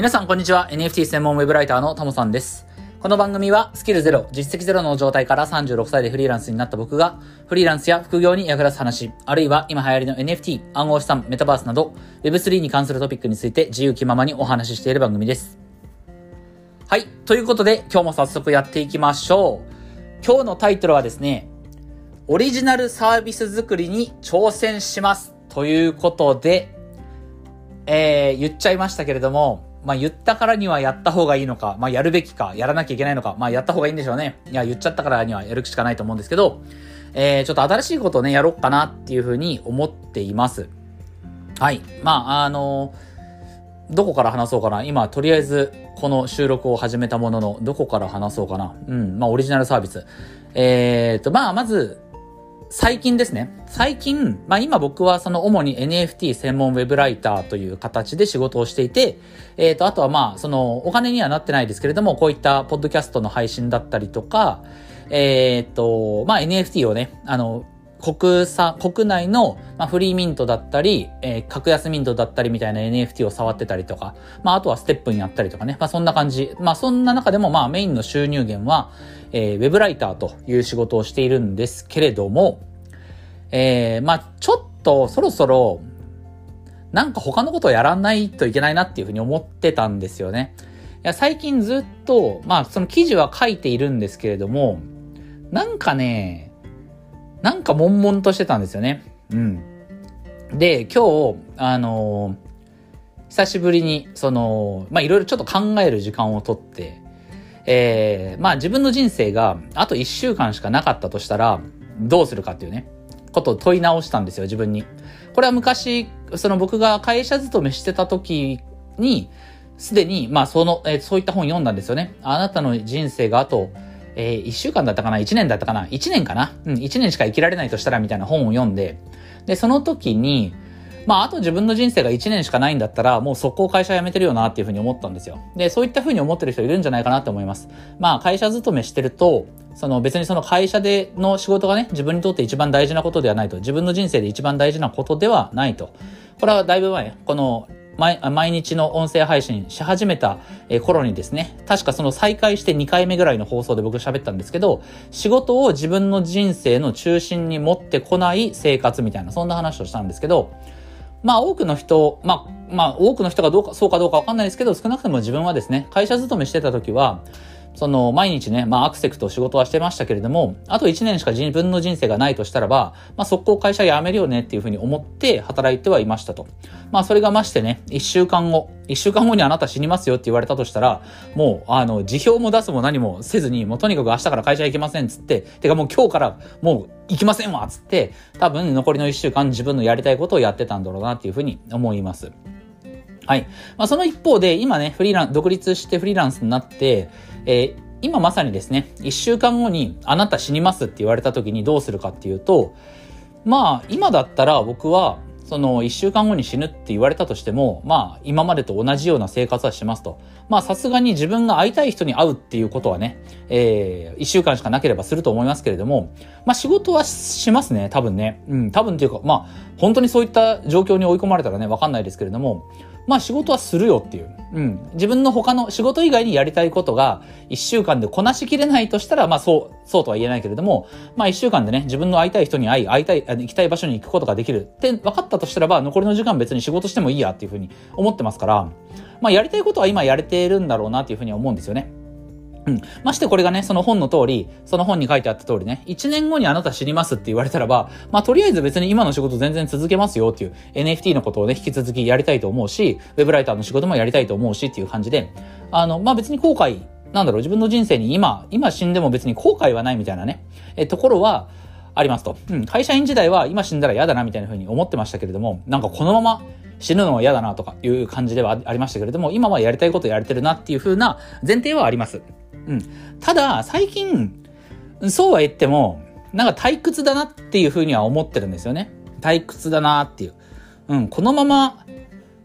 皆さんこんにちは。NFT 専門ウェブライターのタモさんです。この番組はスキルゼロ、実績ゼロの状態から36歳でフリーランスになった僕が、フリーランスや副業に役立つ話、あるいは今流行りの NFT、暗号資産、メタバースなど、Web3 に関するトピックについて自由気ままにお話ししている番組です。はい。ということで、今日も早速やっていきましょう。今日のタイトルはですね、オリジナルサービス作りに挑戦します。ということで、えー、言っちゃいましたけれども、まあ言ったからにはやった方がいいのか、まあやるべきか、やらなきゃいけないのか、まあやった方がいいんでしょうね。いや、言っちゃったからにはやるしかないと思うんですけど、えー、ちょっと新しいことをね、やろうかなっていうふうに思っています。はい。まあ、あのー、どこから話そうかな。今、とりあえず、この収録を始めたものの、どこから話そうかな。うん、まあ、オリジナルサービス。えーと、まあ、まず、最近ですね。最近、まあ今僕はその主に NFT 専門ウェブライターという形で仕事をしていて、えっ、ー、と、あとはまあそのお金にはなってないですけれども、こういったポッドキャストの配信だったりとか、えっ、ー、と、まあ NFT をね、あの、国産、国内の、フリーミントだったり、えー、格安ミントだったりみたいな NFT を触ってたりとか、まあ、あとはステップにやったりとかね。まあ、そんな感じ。まあ、そんな中でも、まあ、メインの収入源は、えー、ウェブライターという仕事をしているんですけれども、えー、まあ、ちょっと、そろそろ、なんか他のことをやらないといけないなっていうふうに思ってたんですよね。いや、最近ずっと、まあ、その記事は書いているんですけれども、なんかね、なんか悶々としてたんですよね。うん。で、今日、あのー、久しぶりに、その、まあ、いろいろちょっと考える時間をとって、えー、まあ、自分の人生があと1週間しかなかったとしたら、どうするかっていうね、ことを問い直したんですよ、自分に。これは昔、その僕が会社勤めしてた時に、すでに、まあ、その、えー、そういった本読んだんですよね。あなたの人生があとえー、1週間だったかな ?1 年だったかな ?1 年かなうん、1年しか生きられないとしたらみたいな本を読んで、で、その時に、まあ、あと自分の人生が1年しかないんだったら、もう速攻会社辞めてるよなっていうふうに思ったんですよ。で、そういったふうに思ってる人いるんじゃないかなって思います。まあ、会社勤めしてると、その別にその会社での仕事がね、自分にとって一番大事なことではないと。自分の人生で一番大事なことではないと。これはだいぶ前、この毎毎日の音声配信し始めた頃にですね、確かその再開して2回目ぐらいの放送で僕喋ったんですけど、仕事を自分の人生の中心に持ってこない生活みたいな、そんな話をしたんですけど、まあ多くの人、まあ、まあ多くの人がどうか、そうかどうかわかんないですけど、少なくとも自分はですね、会社勤めしてた時は、その、毎日ね、まあ、アクセクと仕事はしてましたけれども、あと1年しか自分の人生がないとしたらば、まあ、速攻会社辞めるよねっていうふうに思って働いてはいましたと。まあ、それがましてね、1週間後、1週間後にあなた死にますよって言われたとしたら、もう、あの、辞表も出すも何もせずに、もうとにかく明日から会社行きませんっつって、てかもう今日からもう行きませんわっつって、多分残りの1週間自分のやりたいことをやってたんだろうなっていうふうに思います。はい。まあ、その一方で、今ね、フリーラン、独立してフリーランスになって、えー、今まさにですね、一週間後にあなた死にますって言われた時にどうするかっていうと、まあ、今だったら僕は、その一週間後に死ぬって言われたとしても、まあ、今までと同じような生活はしますと。まあ、さすがに自分が会いたい人に会うっていうことはね、えー、一週間しかなければすると思いますけれども、まあ、仕事はしますね、多分ね。うん、多分っていうか、まあ、本当にそういった状況に追い込まれたらね、わかんないですけれども、まあ仕事はするよっていう。うん。自分の他の仕事以外にやりたいことが一週間でこなしきれないとしたら、まあそう、そうとは言えないけれども、まあ一週間でね、自分の会いたい人に会い、会いたい、行きたい場所に行くことができるって分かったとしたらば、残りの時間別に仕事してもいいやっていうふうに思ってますから、まあやりたいことは今やれてるんだろうなっていうふうに思うんですよね。うん。ましてこれがね、その本の通り、その本に書いてあった通りね、1年後にあなた死にますって言われたらば、まあとりあえず別に今の仕事全然続けますよっていう NFT のことをね、引き続きやりたいと思うし、ウェブライターの仕事もやりたいと思うしっていう感じで、あの、まあ別に後悔、なんだろう、自分の人生に今、今死んでも別に後悔はないみたいなね、え、ところは、ありますと。うん。会社員時代は今死んだら嫌だなみたいな風に思ってましたけれども、なんかこのまま死ぬのは嫌だなとかいう感じではありましたけれども、今はやりたいことやれてるなっていう風な前提はあります。うん。ただ、最近、そうは言っても、なんか退屈だなっていうふうには思ってるんですよね。退屈だなっていう。うん、このまま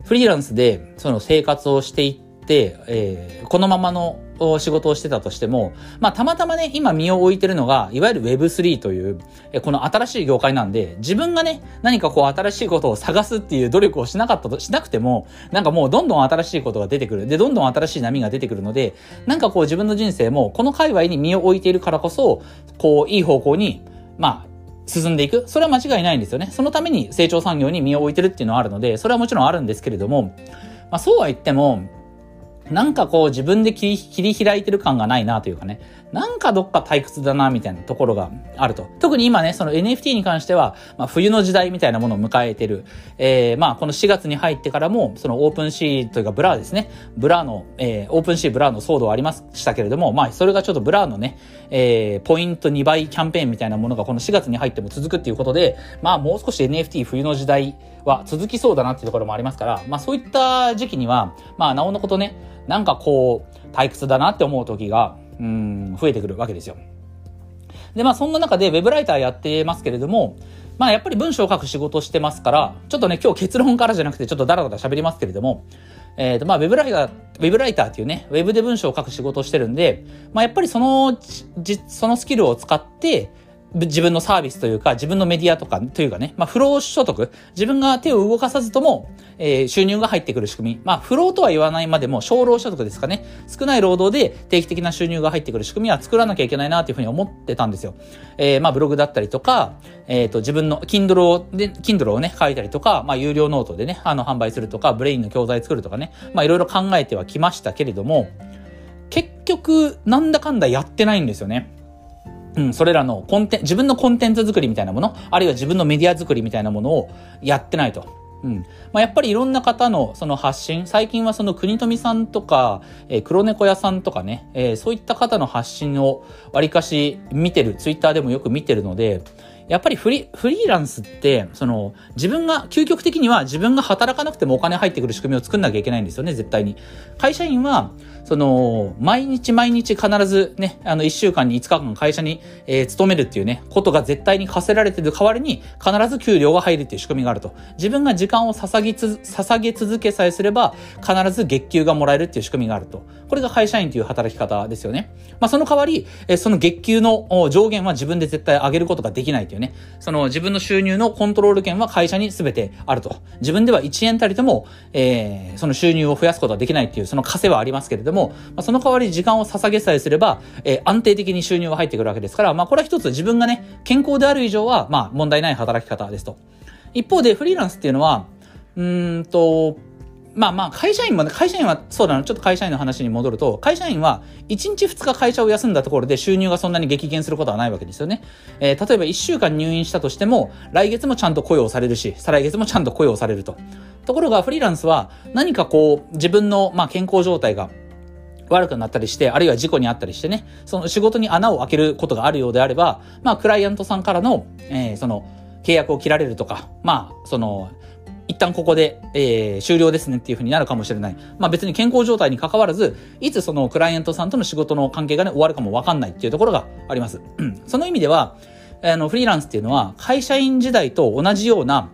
フリーランスでその生活をしていって、えー、このままの仕事をしてたとしても、まあたまたまね、今身を置いてるのが、いわゆる Web3 という、この新しい業界なんで、自分がね、何かこう新しいことを探すっていう努力をしなかったと、しなくても、なんかもうどんどん新しいことが出てくる。で、どんどん新しい波が出てくるので、なんかこう自分の人生も、この界隈に身を置いているからこそ、こう、いい方向に、まあ、進んでいく。それは間違いないんですよね。そのために成長産業に身を置いてるっていうのはあるので、それはもちろんあるんですけれども、まあそうは言っても、なんかこう自分で切り開いてる感がないなというかね、なんかどっか退屈だなみたいなところがあると。特に今ね、その NFT に関しては、まあ、冬の時代みたいなものを迎えてる。えー、まあこの4月に入ってからも、その OpenSea というか Blur ですね。 Blur の、えー、 OpenSea Blur の騒動ありましたけれども、まあそれがちょっと Blur のね、えー、ポイント2倍キャンペーンみたいなものがこの4月に入っても続くっていうことで、まあもう少し NFT 冬の時代は続きそうだなっていうところもありますから、まあそういった時期には、まあなおのことね、なんかこう、退屈だなって思う時が、うん、増えてくるわけですよ。で、まあそんな中で web ライターやってますけれども、まあやっぱり文章を書く仕事してますから、ちょっとね、今日結論からじゃなくてちょっとダラダラ喋りますけれども、えっ、ー、と、まあ、ウェブライター、ウェブライターっていうね、ウェブで文章を書く仕事をしてるんで、まあ、やっぱりその、じ、そのスキルを使って、自分のサービスというか、自分のメディアとか、というかね、まあ、不労所得、自分が手を動かさずとも、えー、収入が入ってくる仕組み。まあ、不労とは言わないまでも、少労所得ですかね。少ない労働で定期的な収入が入ってくる仕組みは作らなきゃいけないなというふうに思ってたんですよ。えー、まあ、ブログだったりとか、えっ、ー、と、自分の Kindle を、で、Kindle をね、書いたりとか、まあ、有料ノートでね、あの、販売するとか、 Brain の教材作るとかね、まあ、いろいろ考えてはきましたけれども、結局、なんだかんだやってないんですよね。うん、それらのコンテン、自分のコンテンツ作りみたいなもの、あるいは自分のメディア作りみたいなものをやってないと。うん。まあ、やっぱりいろんな方のその発信、最近はその国富さんとか、えー、黒猫屋さんとかね、えー、そういった方の発信をわりかし見てる、ツイッターでもよく見てるので、やっぱりフリーランスって、その、自分が、究極的には自分が働かなくてもお金入ってくる仕組みを作んなきゃいけないんですよね、絶対に。会社員は、その、毎日毎日必ずね、あの、1週間に5日間会社に、えー、勤めるっていうね、ことが絶対に課せられてる代わりに、必ず給料が入るっていう仕組みがあると。自分が時間を捧げつ、捧げ続けさえすれば、必ず月給がもらえるっていう仕組みがあると。これが会社員という働き方ですよね。まあ、その代わり、その月給の上限は自分で絶対上げることができないというね。その自分の収入のコントロール権は会社に全てあると。自分では1円たりとも、えー、その収入を増やすことはできないっていう、その枷はありますけれども、まあ、その代わり時間を捧げさえすれば、えー、安定的に収入が入ってくるわけですから、まあ、これは一つ自分がね、健康である以上は、まあ、問題ない働き方ですと。一方で、フリーランスっていうのは、うんと、まあまあ、会社員もね、会社員は、そうだな、ちょっと会社員の話に戻ると、会社員は、1日2日会社を休んだところで収入がそんなに激減することはないわけですよね。えー、例えば1週間入院したとしても、来月もちゃんと雇用されるし、再来月もちゃんと雇用されると。ところが、フリーランスは、何かこう、自分の、まあ、健康状態が、悪くなったりして、あるいは事故にあったりしてね、その仕事に穴を開けることがあるようであれば、まあ、クライアントさんからの、えー、その、契約を切られるとか、まあ、その、一旦ここで、えー、終了ですねっていうふうになるかもしれない。まあ別に健康状態に関わらず、いつそのクライアントさんとの仕事の関係がね、終わるかもわかんないっていうところがあります。その意味では、あの、フリーランスっていうのは、会社員時代と同じような、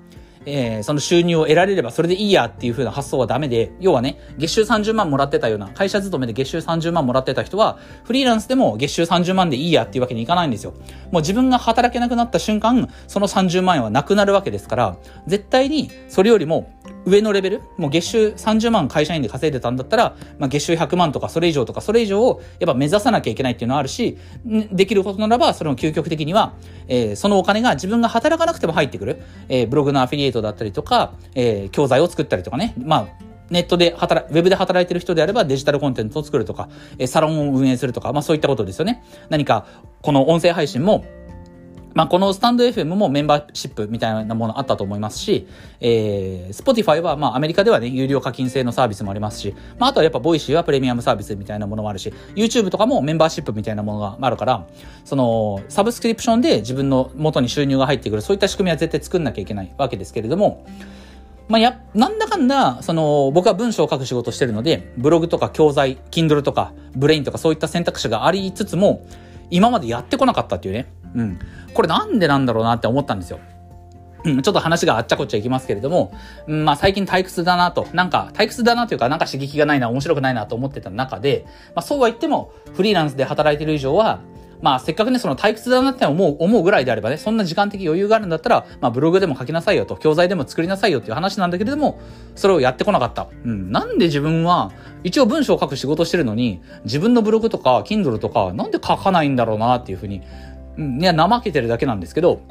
えー、その収入を得られればそれでいいやっていう風な発想はダメで、要はね、月収30万もらってたような、会社勤めで月収30万もらってた人は、フリーランスでも月収30万でいいやっていうわけにいかないんですよ。もう自分が働けなくなった瞬間、その30万円はなくなるわけですから、絶対にそれよりも上のレベル、もう月収30万会社員で稼いでたんだったら、まあ、月収100万とかそれ以上とかそれ以上をやっぱ目指さなきゃいけないっていうのはあるし、できることならば、それも究極的には、えー、そのお金が自分が働かなくても入ってくる、えー、ブログのアフィリエイトだったりとか、えー、教材を作ったりとかね、まあ、ネットで働、ウェブで働いてる人であればデジタルコンテンツを作るとか、えー、サロンを運営するとか、まあそういったことですよね。何か、この音声配信も、まあ、このスタンド FM もメンバーシップみたいなものあったと思いますし、えー、Spotify は、まあ、アメリカではね、有料課金制のサービスもありますし、まあ、あとはやっぱ、 Voicy はプレミアムサービスみたいなものもあるし、YouTube とかもメンバーシップみたいなものがあるから、その、サブスクリプションで自分の元に収入が入ってくる、そういった仕組みは絶対作んなきゃいけないわけですけれども、まあ、や、なんだかんだ、その、僕は文章を書く仕事してるので、ブログとか教材、Kindle とか、ブレインとかそういった選択肢がありつつも、今までやってこなかったっていうね。うん。これなんでなんだろうなって思ったんですよ。うん、ちょっと話があっちゃこっちゃいきますけれども、うん、まあ最近退屈だなと、なんか退屈だなというか、なんか刺激がないな、面白くないなと思ってた中で、まあそうは言っても、フリーランスで働いてる以上は、まあせっかくね、その退屈だなって思う、思うぐらいであればね、そんな時間的余裕があるんだったら、まあブログでも書きなさいよと、教材でも作りなさいよっていう話なんだけれども、それをやってこなかった。うん。なんで自分は、一応文章を書く仕事してるのに、自分のブログとか、Kindle とか、なんで書かないんだろうなっていうふうに、うん、いや、怠けてるだけなんですけど、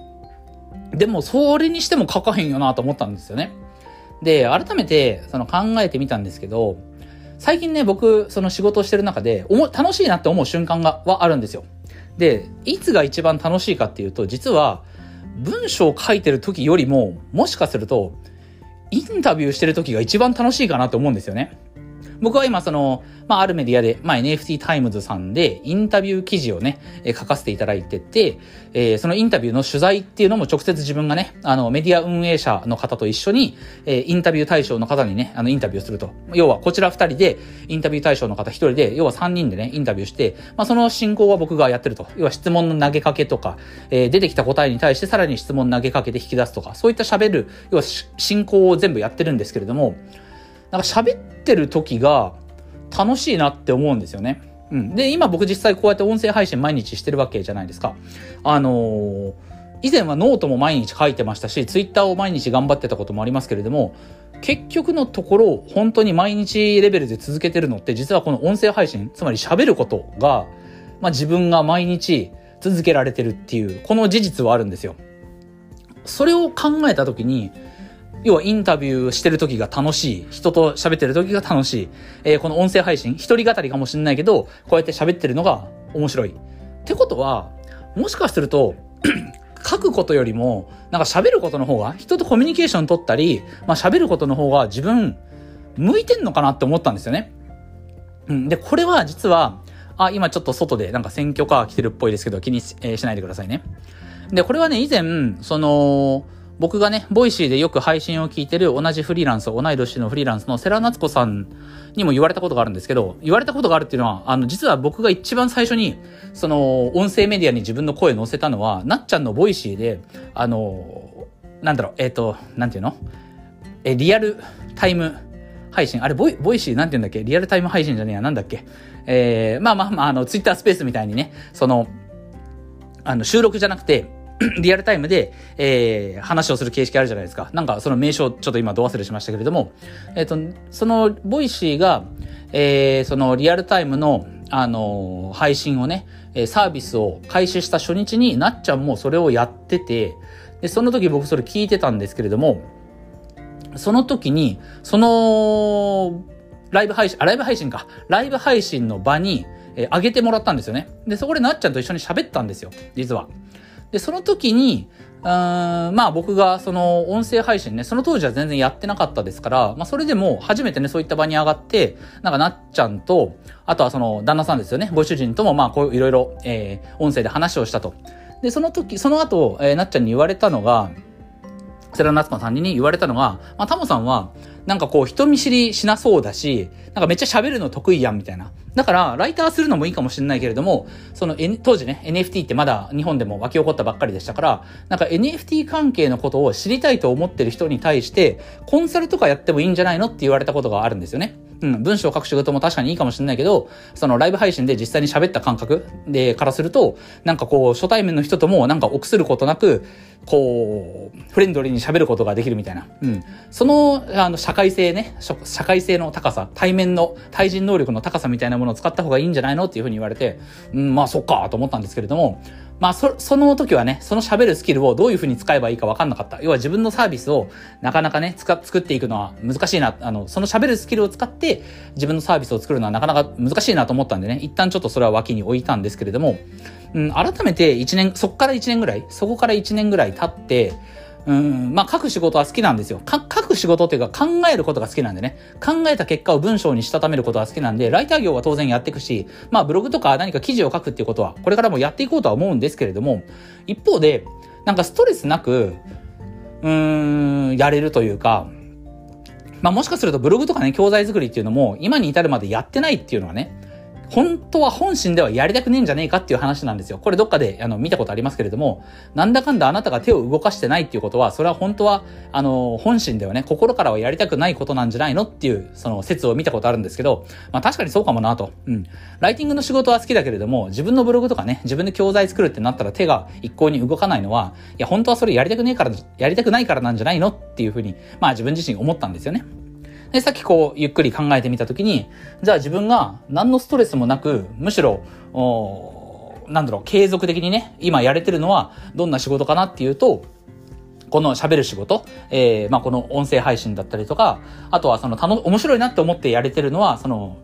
でも、それにしても書かへんよなと思ったんですよね。で、改めて、その考えてみたんですけど、最近ね、僕、その仕事をしてる中で、おも、楽しいなって思う瞬間が、はあるんですよ。で、いつが一番楽しいかっていうと、実は、文章を書いてる時よりも、もしかすると、インタビューしてる時が一番楽しいかなと思うんですよね。僕は今その、まあ、あるメディアで、まあ、NFT タイムズさんでインタビュー記事をね、えー、書かせていただいてて、えー、そのインタビューの取材っていうのも直接自分がね、あの、メディア運営者の方と一緒に、えー、インタビュー対象の方にね、あの、インタビューすると。要は、こちら二人で、インタビュー対象の方一人で、要は三人でね、インタビューして、まあ、その進行は僕がやってると。要は質問の投げかけとか、えー、出てきた答えに対してさらに質問投げかけて引き出すとか、そういった喋る、要は進行を全部やってるんですけれども、なんか喋ってる時が、楽しいなって思うんですよね。うん。で、今僕実際こうやって音声配信毎日してるわけじゃないですか。あのー、以前はノートも毎日書いてましたし、ツイッターを毎日頑張ってたこともありますけれども、結局のところ、本当に毎日レベルで続けてるのって、実はこの音声配信、つまり喋ることが、まあ自分が毎日続けられてるっていう、この事実はあるんですよ。それを考えたときに、要はインタビューしてる時が楽しい。人と喋ってる時が楽しい。えー、この音声配信、一人語りかもしれないけど、こうやって喋ってるのが面白い。ってことは、もしかすると、書くことよりも、なんか喋ることの方が、人とコミュニケーション取ったり、まあ喋ることの方が自分、向いてんのかなって思ったんですよね。うん。で、これは実は、あ、今ちょっと外でなんか選挙カー来てるっぽいですけど、気にし、えー、しないでくださいね。で、これはね、以前、その、僕がね、 Voicy でよく配信を聞いてる同じフリーランス、同い年のフリーランスの世良菜津子さんにも言われたことがあるんですけど、言われたことがあるっていうのは、あの、実は僕が一番最初に、その、音声メディアに自分の声を載せたのは、なっちゃんの Voicy で、あの、なんだろう、えっ、ー、と、なんていうの？え、リアルタイム配信。あれ、ボイ、ボイシーなんて言うんだっけ？リアルタイム配信じゃねえや、なんだっけ？えー、まあまあまあ、あの、ツイッタースペースみたいにね、その、あの、収録じゃなくて、リアルタイムで、えー、話をする形式あるじゃないですか。なんかその名称ちょっと今ど忘れしましたけれども、えっ、ー、と、その Voicy が、えー、そのリアルタイムの、あのー、配信をね、サービスを開始した初日になっちゃんもそれをやってて、で、その時僕それ聞いてたんですけれども、その時に、その、ライブ配信、あ、ライブ配信か。ライブ配信の場に、えー、上げてもらったんですよね。で、そこでなっちゃんと一緒に喋ったんですよ。実は。で、その時に、うん、まあ僕がその音声配信ね、その当時は全然やってなかったですから、まあそれでも初めてね、そういった場に上がって、なんかなっちゃんと、あとはその旦那さんですよね、ご主人ともまあこういろいろ、えー、音声で話をしたと。で、その時、その後、えー、なっちゃんに言われたのが、世良夏子さんに言われたのが、まあタモさんは、なんかこう人見知りしなそうだし、なんかめっちゃ喋るの得意やんみたいな。だから、ライターするのもいいかもしれないけれども、その、N、当時ね、NFT ってまだ日本でも沸き起こったばっかりでしたから、なんか NFT 関係のことを知りたいと思ってる人に対して、コンサルとかやってもいいんじゃないのって言われたことがあるんですよね。うん、文章を書く仕事も確かにいいかもしれないけど、そのライブ配信で実際に喋った感覚で、からすると、なんかこう、初対面の人ともなんか臆することなく、こう、フレンドリーに喋ることができるみたいな。うん。その、あの、社会性ね、社会性の高さ、対面の、対人能力の高さみたいなものを使った方がいいんじゃないの？っていうふうに言われて、うん、まあそっか、と思ったんですけれども、まあ、そ、その時はね、その喋るスキルをどういうふうに使えばいいか分かんなかった。要は自分のサービスをなかなかね、つか、作っていくのは難しいな。あの、その喋るスキルを使って自分のサービスを作るのはなかなか難しいなと思ったんでね、一旦ちょっとそれは脇に置いたんですけれども、うん、改めて1年、そっから1年ぐらい、そこから1年ぐらい経って、うん、まあ書く仕事は好きなんですよ。書く仕事っていうか考えることが好きなんでね。考えた結果を文章にしたためることが好きなんで、ライター業は当然やっていくし、まあブログとか何か記事を書くっていうことは、これからもやっていこうとは思うんですけれども、一方で、なんかストレスなく、うーん、やれるというか、まあもしかするとブログとかね、教材作りっていうのも、今に至るまでやってないっていうのはね、本当は本心ではやりたくねえんじゃねえかっていう話なんですよ。これどっかであの見たことありますけれども、なんだかんだあなたが手を動かしてないっていうことは、それは本当は、あの、本心ではね、心からはやりたくないことなんじゃないのっていう、その説を見たことあるんですけど、まあ確かにそうかもなと。うん。ライティングの仕事は好きだけれども、自分のブログとかね、自分で教材作るってなったら手が一向に動かないのは、いや、本当はそれやりたくねえから、やりたくないからなんじゃないのっていうふうに、まあ自分自身思ったんですよね。で、さっきこう、ゆっくり考えてみたときに、じゃあ自分が何のストレスもなく、むしろ、なんだろう、継続的にね、今やれてるのはどんな仕事かなっていうと、この喋る仕事、えー、まあこの音声配信だったりとか、あとはその楽、面白いなって思ってやれてるのは、その、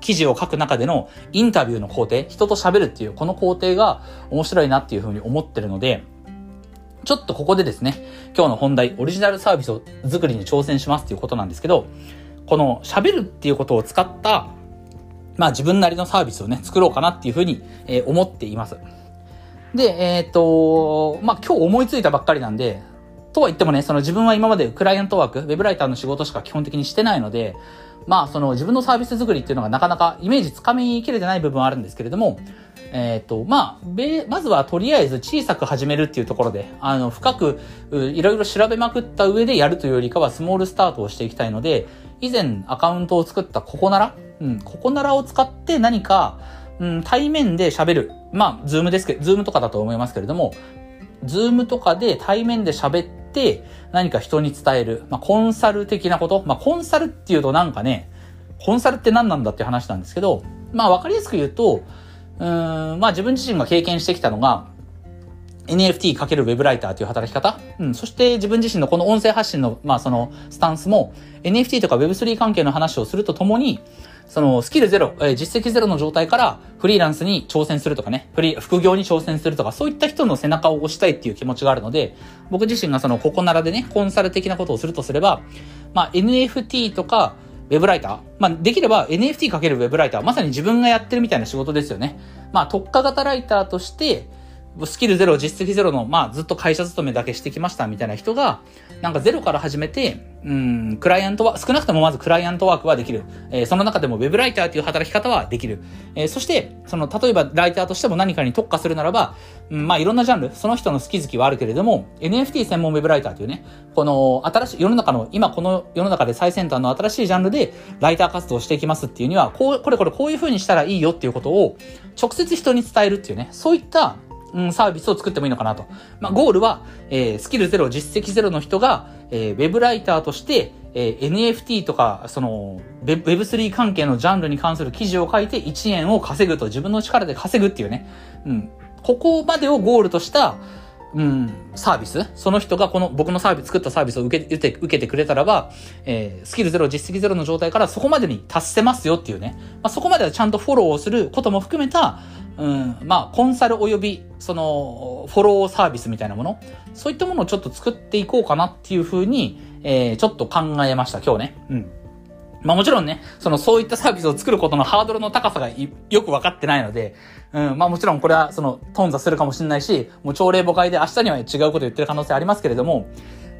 記事を書く中でのインタビューの工程、人と喋るっていうこの工程が面白いなっていうふうに思ってるので、ちょっとここでですね、今日の本題、オリジナルサービスを作りに挑戦しますっていうことなんですけど、この喋るっていうことを使った、まあ自分なりのサービスをね、作ろうかなっていうふうに、えー、思っています。で、えっ、と、まあ今日思いついたばっかりなんで、とは言ってもね、その自分は今までクライアントワーク、ウェブライターの仕事しか基本的にしてないので、まあその自分のサービス作りっていうのがなかなかイメージつかみきれてない部分はあるんですけれども、えっ、ー、と、まあ、まずはとりあえず小さく始めるっていうところで、あの、深くいろいろ調べまくった上でやるというよりかはスモールスタートをしていきたいので、以前アカウントを作ったココナラ？うん、ココナラを使って何か、うん、対面で喋る。まあ、 Zoom ですけど、 Zoom とかだと思いますけれども、Zoom とかで対面で喋って何か人に伝える。まあ、コンサル的なこと？まあ、コンサルっていうとなんかね、コンサルって何なんだって話なんですけど、まあ、わかりやすく言うと、うん、まあ自分自身が経験してきたのが、NFT× ウェブライターという働き方？うん。そして自分自身のこの音声発信の、まあそのスタンスも NFT とか Web3 関係の話をするとともに、そのスキルゼロ、え、実績ゼロの状態からフリーランスに挑戦するとかね、フリ、副業に挑戦するとか、そういった人の背中を押したいっていう気持ちがあるので、僕自身がそのここならでね、コンサル的なことをするとすれば、まあ NFT とか、ウェブライターまあ、できれば NFT× ウェブライター、まさに自分がやってるみたいな仕事ですよね。まあ、特化型ライターとして、スキルゼロ、実績ゼロの、まあ、ずっと会社勤めだけしてきましたみたいな人が、なんかゼロから始めて、うん、クライアントは、少なくともまずクライアントワークはできる。えー、その中でもウェブライターという働き方はできる。えー、そして、その、例えばライターとしても何かに特化するならば、うん、まあいろんなジャンル、その人の好き好きはあるけれども、NFT 専門ウェブライターというね、この新しい世の中の、今この世の中で最先端の新しいジャンルでライター活動していきますっていうには、こう、これこれこういう風にしたらいいよっていうことを直接人に伝えるっていうね、そういったうん、サービスを作ってもいいのかなと。まあ、ゴールは、えー、スキルゼロ、実績ゼロの人が、えー、ウェブライターとして、えー、NFT とか、その、Web3 関係のジャンルに関する記事を書いて1円を稼ぐと、自分の力で稼ぐっていうね。うん。ここまでをゴールとした、うん、サービスその人がこの僕のサービス、作ったサービスを受け受け受けてくれたらば、えー、スキルゼロ、実績ゼロの状態からそこまでに達せますよっていうね。まあ、そこまではちゃんとフォローをすることも含めた、うん、まあ、コンサル及び、その、フォローサービスみたいなもの、そういったものをちょっと作っていこうかなっていうふうに、えー、ちょっと考えました、今日ね。うん。まあもちろんね、そのそういったサービスを作ることのハードルの高さがよくわかってないので、うん、まあもちろんこれはその頓挫するかもしれないし、もう朝礼誤解で明日には違うこと言ってる可能性ありますけれども、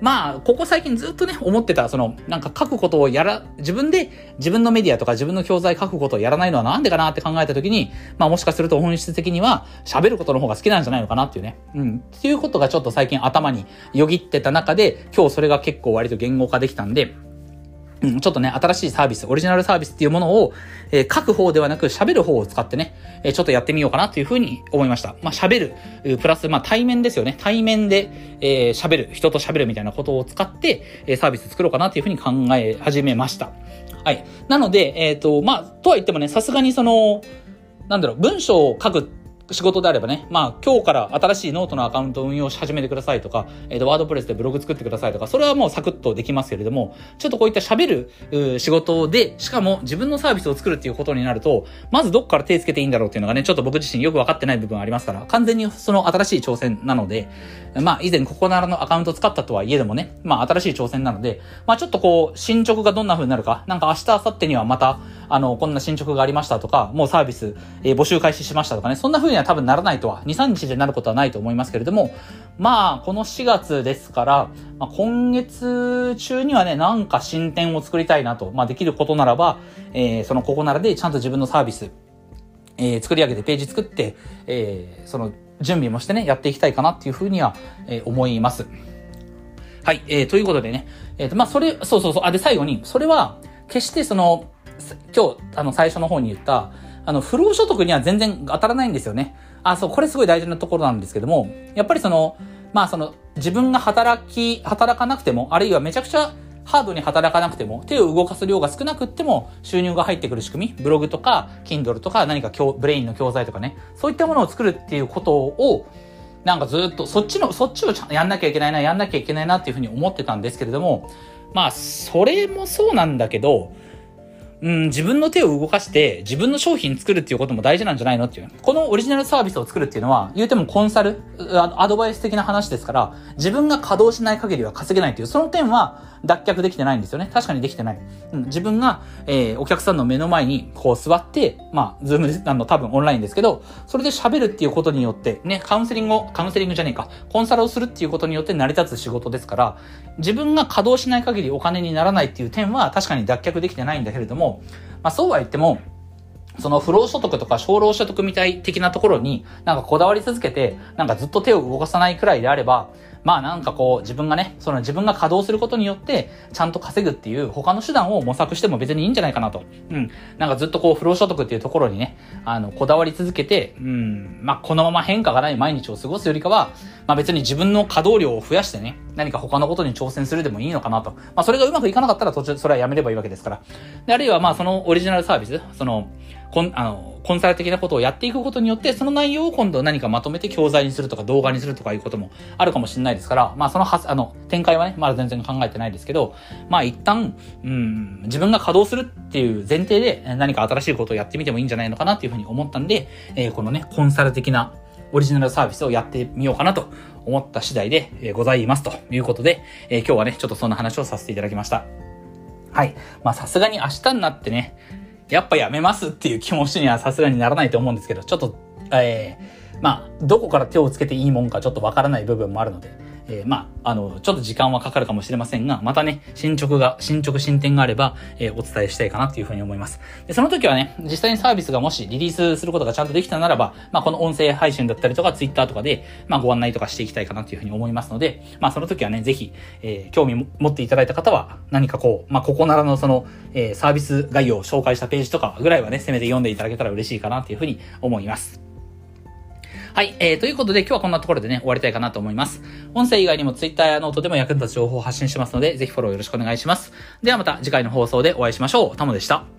まあ、ここ最近ずっとね、思ってた、その、なんか書くことをやら、自分で自分のメディアとか自分の教材書くことをやらないのはなんでかなって考えた時に、まあもしかすると本質的には喋ることの方が好きなんじゃないのかなっていうね。うん。っていうことがちょっと最近頭によぎってた中で、今日それが結構割と言語化できたんで、うん、ちょっとね、新しいサービス、オリジナルサービスっていうものを、えー、書く方ではなく喋る方を使ってね、えー、ちょっとやってみようかなというふうに思いました。まあ、喋る、プラス、まあ、対面ですよね。対面で、えー、喋る、人と喋るみたいなことを使って、えー、サービス作ろうかなというふうに考え始めました。はい。なので、えっ、ー、と、まあ、とは言ってもね、さすがにその、なんだろう、文章を書く仕事であればね、まあ今日から新しいノートのアカウントを運用し始めてくださいとか、えっ、と、 WordPress でブログ作ってくださいとか、それはもうサクッとできますけれども、ちょっとこういった喋る仕事で、しかも自分のサービスを作るっていうことになると、まずどっから手つけていいんだろうっていうのがね、ちょっと僕自身よくわかってない部分ありますから、完全にその新しい挑戦なので、まあ以前ここならのアカウント使ったとはいえでもね、まあ新しい挑戦なので、まあちょっとこう、進捗がどんな風になるか、なんか明日、明後日にはまた、あの、こんな進捗がありましたとか、もうサービス、えー、募集開始しましたとかね、そんな風には多分ならないとは、2、3日でなることはないと思いますけれども、まあ、この4月ですから、まあ、今月中にはね、なんか進展を作りたいなと、まあ、できることならば、えー、そのここならでちゃんと自分のサービス、えー、作り上げてページ作って、えー、その準備もしてね、やっていきたいかなっていうふうには、えー、思います。はい、えー、ということでね、えっ、ー、と、まあ、それ、そうそうそう、あ、で、最後に、それは、決してその、今日、あの、最初の方に言った、あの、不労所得には全然当たらないんですよね。あ、そう、これすごい大事なところなんですけども、やっぱりその、まあその、自分が働き、働かなくても、あるいはめちゃくちゃハードに働かなくても、手を動かす量が少なくっても収入が入ってくる仕組み、ブログとか、Kindle とか何かブレインの教材とかね、そういったものを作るっていうことを、なんかずっと、そっちの、そっちをやんなきゃいけないな、やんなきゃいけないなっていうふうに思ってたんですけれども、まあ、それもそうなんだけど、うん、自分の手を動かして自分の商品作るっていうことも大事なんじゃないの？っていう。このオリジナルサービスを作るっていうのは、言うてもコンサル、アドバイス的な話ですから、自分が稼働しない限りは稼げないっていう、その点は脱却できてないんですよね。確かにできてない。うん、自分が、えー、お客さんの目の前にこう座って、まあ、ズームで、あの、多分オンラインですけど、それで喋るっていうことによって、ね、カウンセリングを、カウンセリングじゃねえか、コンサルをするっていうことによって成り立つ仕事ですから、自分が稼働しない限りお金にならないっていう点は確かに脱却できてないんだけれども、まあそうは言っても、その不労所得とか小労所得みたい的なところになんかこだわり続けて、なんかずっと手を動かさないくらいであれば、まあなんかこう自分がね、その自分が稼働することによってちゃんと稼ぐっていう他の手段を模索しても別にいいんじゃないかなと。うん。なんかずっとこう不労所得っていうところにね、あの、こだわり続けて、うん、まあこのまま変化がない毎日を過ごすよりかは、まあ別に自分の稼働量を増やしてね、何か他のことに挑戦するでもいいのかなと。まあそれがうまくいかなかったら途中それはやめればいいわけですから。で、あるいはまあそのオリジナルサービス、その、こん、あの、コンサル的なことをやっていくことによって、その内容を今度何かまとめて教材にするとか動画にするとかいうこともあるかもしれないですから、まあそのは、あの、展開はね、まだ全然考えてないですけど、まあ一旦、うん、自分が稼働するっていう前提で何か新しいことをやってみてもいいんじゃないのかなっていうふうに思ったんで、えー、このね、コンサル的なオリジナルサービスをやってみようかなと思った次第で、えございますということで、えー、今日はね、ちょっとそんな話をさせていただきました。はい。まあさすがに明日になってね、やっぱやめますっていう気持ちにはさすがにならないと思うんですけど、ちょっと、えー、まあ、どこから手をつけていいもんかちょっとわからない部分もあるので、えー、まあ、あの、ちょっと時間はかかるかもしれませんが、またね、進捗が、進捗進展があれば、えー、お伝えしたいかなというふうに思います。で、その時はね、実際にサービスがもしリリースすることがちゃんとできたならば、まあ、この音声配信だったりとか、ツイッターとかで、まあ、ご案内とかしていきたいかなというふうに思いますので、まあ、その時はね、ぜひ、えー、興味持っていただいた方は、何かこう、まあ、ココナラのその、えー、サービス概要を紹介したページとかぐらいはね、せめて読んでいただけたら嬉しいかなというふうに思います。はい、えー、ということで今日はこんなところでね、終わりたいかなと思います。音声以外にも Twitter やノートでも役に立つ情報を発信しますので、ぜひフォローよろしくお願いします。ではまた次回の放送でお会いしましょう。タモでした。